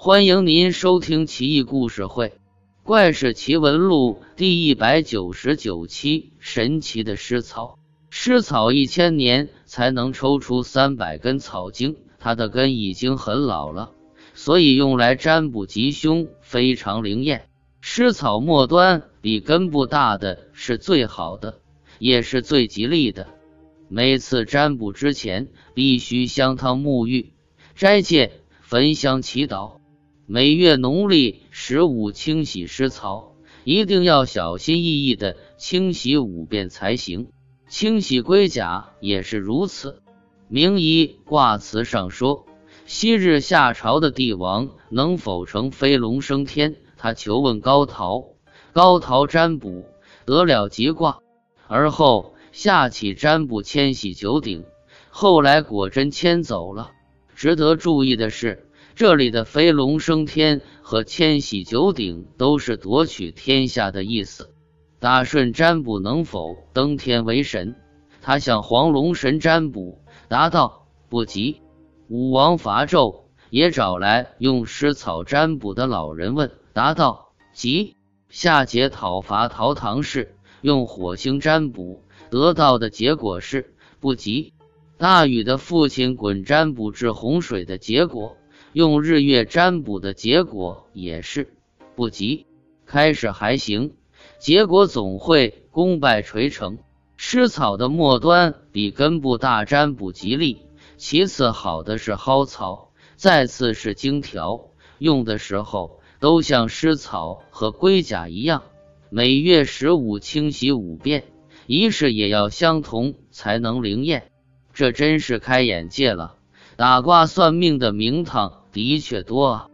欢迎您收听《奇异故事会·怪事奇闻录》第一百九十九期：神奇的湿草。湿草一千年才能抽出三百根草茎，它的根已经很老了，所以用来占卜吉凶非常灵验。湿草末端比根部大的是最好的，也是最吉利的。每次占卜之前，必须香汤沐浴、斋戒、焚香祈祷。每月农历十五清洗湿槽，一定要小心翼翼的清洗五遍才行。清洗龟甲也是如此。明仪卦辞上说，昔日夏朝的帝王能否成飞龙升天？他求问高陶，高陶占卜得了吉卦，而后下启占卜迁徙九鼎，后来果真迁走了。值得注意的是。这里的飞龙升天和千禧九鼎都是夺取天下的意思。大顺占卜能否登天为神？他向黄龙神占卜，答道不急。武王伐纣，也找来用湿草占卜的老人问，答道急。夏桀讨伐陶唐氏，用火星占卜，得到的结果是不急。大禹的父亲鲧占卜治洪水的结果。用日月占卜的结果也是不吉，开始还行，结果总会功败垂成。湿草的末端比根部大，占卜吉利。其次好的是蒿草，再次是荆条。用的时候都像湿草和龟甲一样，每月十五清洗五遍，仪式也要相同才能灵验。这真是开眼界了，打卦算命的名堂。的确多。